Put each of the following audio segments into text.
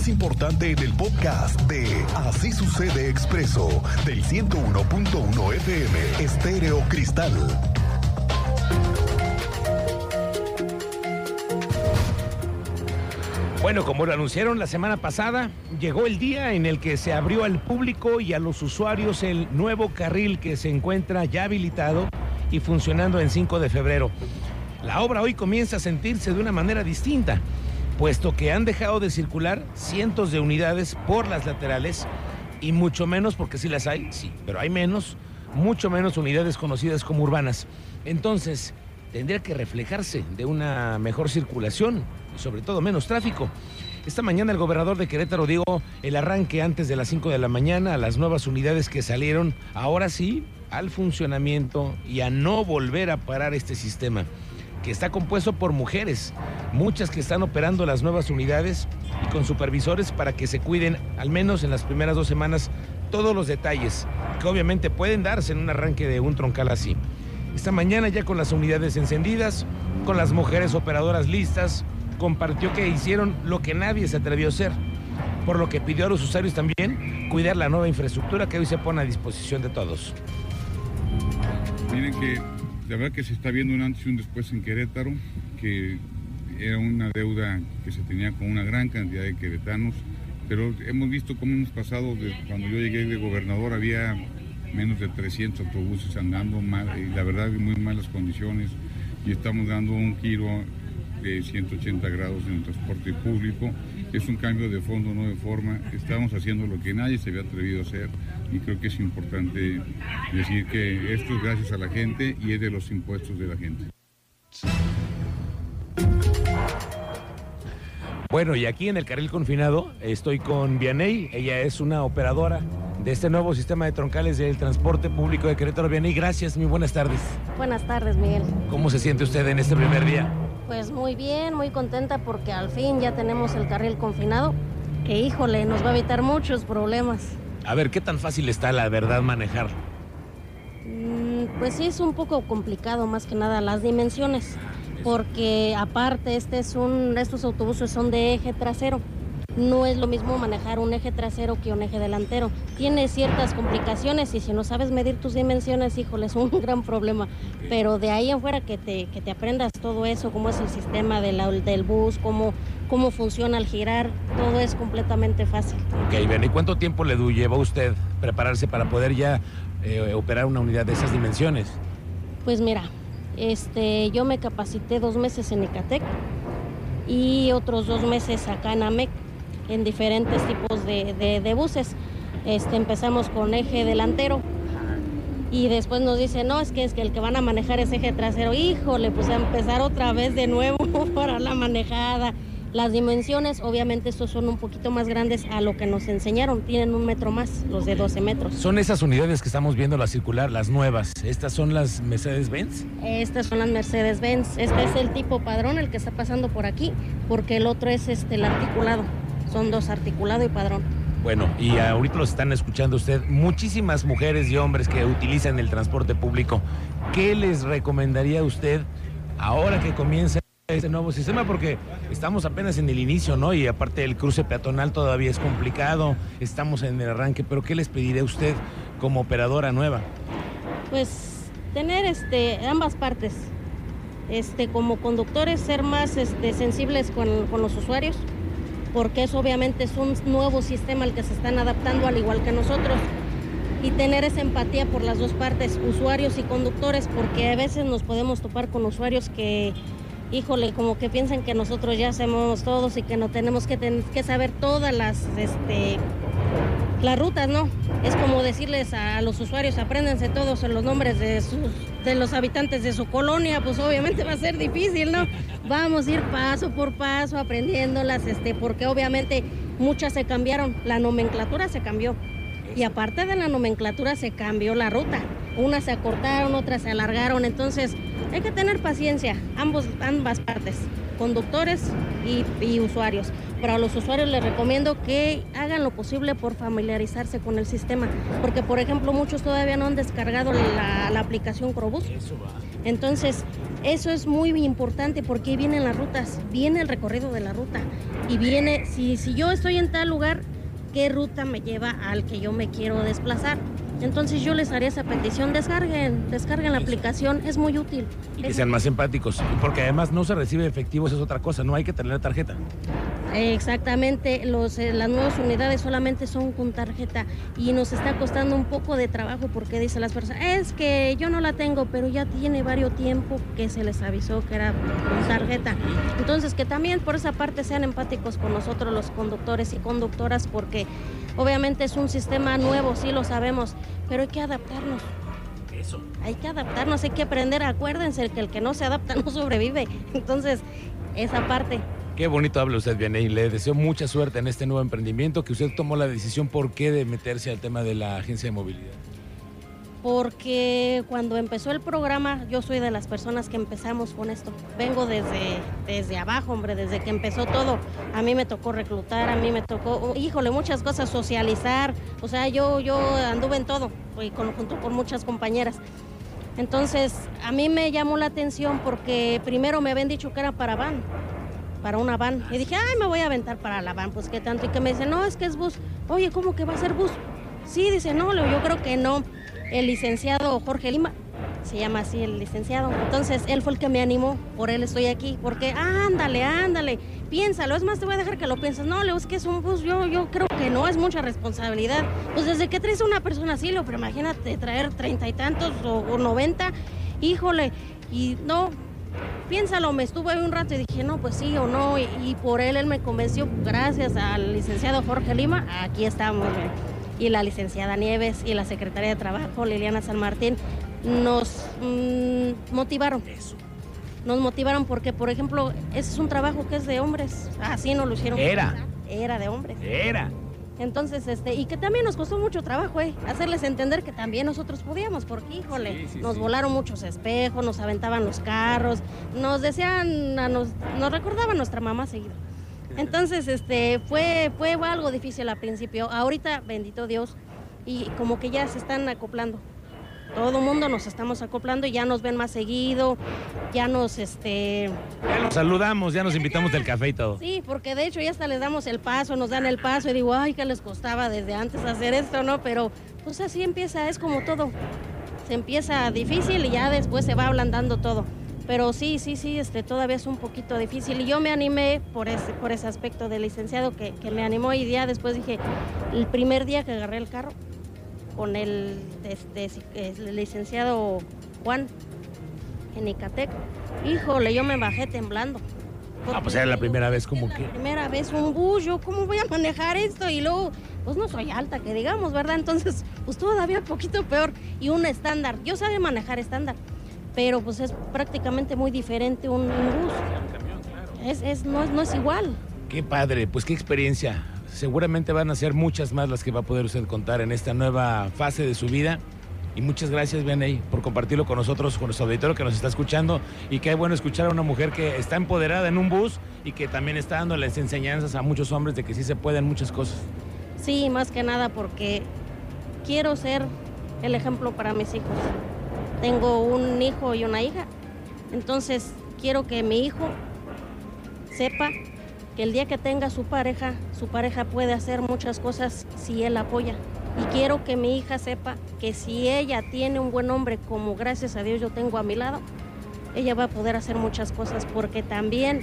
más importante en el podcast de Así sucede expreso del 101.1 FM Estéreo Cristal. Bueno, como lo anunciaron la semana pasada, llegó el día en el que se abrió al público y a los usuarios el nuevo carril que se encuentra ya habilitado y funcionando en 5 de febrero. La obra hoy comienza a sentirse de una manera distinta, puesto que han dejado de circular cientos de unidades por las laterales y mucho menos, porque sí las hay, sí, pero hay menos, mucho menos unidades conocidas como urbanas. Entonces, tendría que reflejarse de una mejor circulación y sobre todo menos tráfico. Esta mañana el gobernador de Querétaro dio el arranque antes de las 5 de la mañana a las nuevas unidades que salieron, ahora sí, al funcionamiento y a no volver a parar este sistema, que está compuesto por mujeres, muchas que están operando las nuevas unidades y con supervisores para que se cuiden, al menos en las primeras dos semanas, todos los detalles que obviamente pueden darse en un arranque de un troncal así. Esta mañana ya con las unidades encendidas, con las mujeres operadoras listas, compartió que hicieron lo que nadie se atrevió a hacer, por lo que pidió a los usuarios también cuidar la nueva infraestructura que hoy se pone a disposición de todos. Miren que la verdad que se está viendo un antes y un después en Querétaro, que era una deuda que se tenía con una gran cantidad de queretanos, pero hemos visto cómo hemos pasado, de, cuando yo llegué de gobernador había menos de 300 autobuses andando mal, y la verdad muy malas condiciones, y estamos dando un giro de 180 grados en el transporte público. Es un cambio de fondo, no de forma. Estamos haciendo lo que nadie se había atrevido a hacer y creo que es importante decir que esto es gracias a la gente y es de los impuestos de la gente. Bueno, y aquí en el carril confinado estoy con Vianey. Ella es una operadora de este nuevo sistema de troncales del transporte público de Querétaro. Vianey, gracias. Muy buenas tardes. Buenas tardes, Miguel. ¿Cómo se siente usted en este primer día? Pues muy bien, muy contenta porque al fin ya tenemos el carril confinado, que híjole, nos va a evitar muchos problemas. A ver, ¿qué tan fácil está la verdad manejarlo? Mm, pues sí, es un poco complicado más que nada las dimensiones, porque aparte este es un, estos autobuses son de eje trasero. No es lo mismo manejar un eje trasero que un eje delantero. Tiene ciertas complicaciones y si no sabes medir tus dimensiones, híjole, es un gran problema. Pero de ahí en fuera que te, que te aprendas todo eso, cómo es el sistema de la- del bus, cómo, cómo funciona al girar, todo es completamente fácil. Ok, bien, ¿y cuánto tiempo le llevó usted prepararse para poder ya eh, operar una unidad de esas dimensiones? Pues mira, este, yo me capacité dos meses en Ecatec y otros dos meses acá en AMEC en diferentes tipos de buses. Este, empezamos con eje delantero y después nos dicen, no, es que es que el que van a manejar es eje trasero. Híjole, pues a empezar otra vez de nuevo para la manejada. Las dimensiones, obviamente, estos son un poquito más grandes a lo que nos enseñaron. Tienen un metro más, los de 12 metros. Son esas unidades que estamos viendo la circular, las nuevas. Estas son las Mercedes-Benz. Estas son las Mercedes-Benz. Este es el tipo padrón, el que está pasando por aquí, porque el otro es este el articulado. Son dos, articulado y padrón. Bueno, y ahorita los están escuchando usted muchísimas mujeres y hombres que utilizan el transporte público. ¿Qué les recomendaría a usted ahora que comienza este nuevo sistema? Porque estamos apenas en el inicio, ¿no? Y aparte el cruce peatonal todavía es complicado, estamos en el arranque, pero ¿qué les pediría a usted como operadora nueva? Pues tener este ambas partes. Este, como conductores, ser más este, sensibles con, con los usuarios, porque eso obviamente es un nuevo sistema al que se están adaptando al igual que nosotros. Y tener esa empatía por las dos partes, usuarios y conductores, porque a veces nos podemos topar con usuarios que, híjole, como que piensan que nosotros ya hacemos todos y que no tenemos que, ten- que saber todas las, este, las rutas, ¿no? Es como decirles a los usuarios, apréndanse todos los nombres de, sus, de los habitantes de su colonia, pues obviamente va a ser difícil, ¿no? Vamos a ir paso por paso aprendiéndolas, este, porque obviamente muchas se cambiaron, la nomenclatura se cambió. Y aparte de la nomenclatura se cambió la ruta. Unas se acortaron, otras se alargaron, entonces hay que tener paciencia, ambos, ambas partes, conductores y, y usuarios. Pero a los usuarios les recomiendo que hagan lo posible por familiarizarse con el sistema, porque por ejemplo muchos todavía no han descargado la, la aplicación Crobus. Entonces, eso es muy importante porque vienen las rutas, viene el recorrido de la ruta y viene, si, si yo estoy en tal lugar, ¿qué ruta me lleva al que yo me quiero desplazar? Entonces yo les haría esa petición, descarguen, descarguen la aplicación, es muy útil. Y que sean más empáticos. Porque además no se recibe efectivo, eso es otra cosa. No hay que tener tarjeta. Exactamente, los, eh, las nuevas unidades solamente son con tarjeta y nos está costando un poco de trabajo porque dicen las personas, es que yo no la tengo, pero ya tiene varios tiempo que se les avisó que era con tarjeta. Entonces, que también por esa parte sean empáticos con nosotros los conductores y conductoras porque obviamente es un sistema nuevo, sí lo sabemos, pero hay que adaptarnos. Eso. Hay que adaptarnos, hay que aprender. Acuérdense que el que no se adapta no sobrevive. Entonces, esa parte. Qué bonito habla usted, Vianey. Le deseo mucha suerte en este nuevo emprendimiento, que usted tomó la decisión, ¿por qué de meterse al tema de la agencia de movilidad? Porque cuando empezó el programa, yo soy de las personas que empezamos con esto. Vengo desde, desde abajo, hombre, desde que empezó todo. A mí me tocó reclutar, a mí me tocó, híjole, muchas cosas, socializar. O sea, yo, yo anduve en todo, y con, junto con muchas compañeras. Entonces, a mí me llamó la atención porque primero me habían dicho que era para van, para una van. Y dije, ay, me voy a aventar para la van, pues qué tanto. Y que me dice, no, es que es bus. Oye, ¿cómo que va a ser bus? Sí, dice, no, yo creo que no. El licenciado Jorge Lima, se llama así el licenciado. Entonces, él fue el que me animó, por él estoy aquí, porque ándale, ándale, piénsalo, es más, te voy a dejar que lo pienses. No, Leo, es que es un bus, yo, yo creo que no, es mucha responsabilidad. Pues desde que traes una persona así, Leo, pero imagínate traer treinta y tantos o, noventa, híjole, y no, piénsalo, me estuve ahí un rato y dije, no, pues sí o no, y, por él él me convenció, gracias al licenciado Jorge Lima, aquí estamos. Y la licenciada Nieves y la secretaria de Trabajo, Liliana San Martín, nos mm, motivaron. Nos motivaron porque, por ejemplo, ese es un trabajo que es de hombres, así nos lo hicieron. Era. Era de hombres. Era. Entonces, este, y que también nos costó mucho trabajo, ¿eh? Hacerles entender que también nosotros podíamos, porque, híjole, Sí, sí, nos sí. volaron muchos espejos, nos aventaban los carros, nos decían, a nos, nos recordaban nuestra mamá seguido. Entonces, este, fue, fue algo difícil al principio. Ahorita, bendito Dios, y como que ya se están acoplando. Todo el mundo nos estamos acoplando y ya nos ven más seguido, ya nos, este, Ya los saludamos, ya nos invitamos del café y todo. Sí, porque de hecho ya hasta les damos el paso, nos dan el paso y digo, ay, que les costaba desde antes hacer esto, ¿no? Pero pues así empieza, es como todo. Se empieza difícil y ya después se va ablandando todo. Pero sí, sí, sí, este, todavía es un poquito difícil. Y yo me animé por ese, por ese aspecto del licenciado que, que me animó y ya después dije, el primer día que agarré el carro con el, este, el licenciado Juan en Icatec, híjole, yo me bajé temblando. Ah, pues era la primera vez como Es que... la primera vez un bus, yo cómo voy a manejar esto y luego, pues no soy alta, que digamos, ¿verdad? Entonces, pues todavía un poquito peor. Y un estándar, yo sabía manejar estándar, pero pues es prácticamente muy diferente un, un bus. Es, es, no, es- no es igual. Qué padre, pues qué experiencia. Seguramente van a ser muchas más las que va a poder usted contar en esta nueva fase de su vida. Y muchas gracias, Vianey, por compartirlo con nosotros, con nuestro auditorio que nos está escuchando. Y qué bueno escuchar a una mujer que está empoderada en un bus y que también está dando las enseñanzas a muchos hombres de que sí se pueden muchas cosas. Sí, más que nada porque quiero ser el ejemplo para mis hijos. Tengo un hijo y una hija, entonces quiero que mi hijo sepa que el día que tenga su pareja, su pareja puede hacer muchas cosas si él apoya. Y quiero que mi hija sepa que si ella tiene un buen hombre, como gracias a Dios yo tengo a mi lado, ella va a poder hacer muchas cosas porque también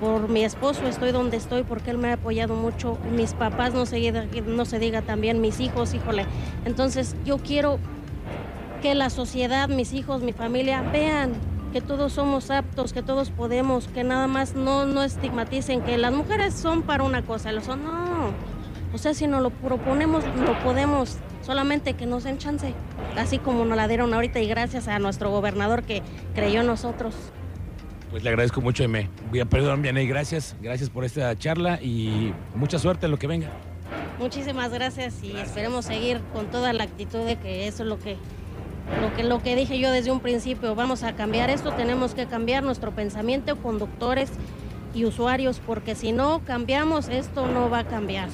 por mi esposo estoy donde estoy porque él me ha apoyado mucho, mis papás no se no se diga también, mis hijos, híjole. Entonces yo quiero que la sociedad, mis hijos, mi familia vean que todos somos aptos, que todos podemos, que nada más no, no estigmaticen que las mujeres son para una cosa, lo son, no. O sea, si nos lo proponemos, lo podemos, solamente que nos den chance, así como nos la dieron ahorita y gracias a nuestro gobernador que creyó en nosotros. Pues le agradezco mucho, Eme. Voy a perdón, Vianey, gracias. Gracias por esta charla y mucha suerte en lo que venga. Muchísimas gracias y esperemos seguir con toda la actitud de que eso es lo que, lo que, lo que dije yo desde un principio. Vamos a cambiar esto, tenemos que cambiar nuestro pensamiento, conductores y usuarios, porque si no cambiamos, esto no va a cambiar.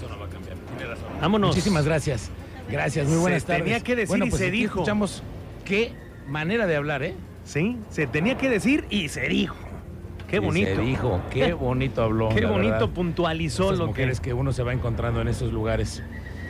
Vámonos. Muchísimas gracias. Gracias, muy buenas Se tardes. tenía que decir bueno, y pues se aquí dijo. Escuchamos qué manera de hablar, ¿eh? ¿sí? Se tenía que decir y se dijo. Qué Y bonito. Se dijo, qué bonito habló. Qué bonito verdad. puntualizó Esas lo mujeres que... que uno se va encontrando en esos lugares.